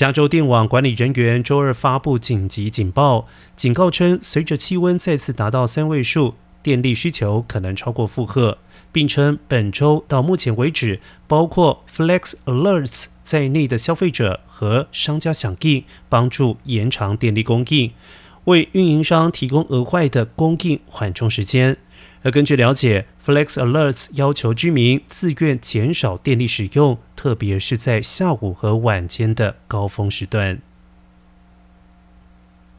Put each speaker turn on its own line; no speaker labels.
加州电网管理人员周二发布紧急警报，警告称，随着气温再次达到三位数，电力需求可能超过负荷，并称本周到目前为止，包括 Flex Alerts 在内的消费者和商家响应，帮助延长电力供应，为运营商提供额外的供应缓冲时间。而根据了解，Flex Alerts 要求居民自愿减少电力使用，特别是在下午和晚间的高峰时段。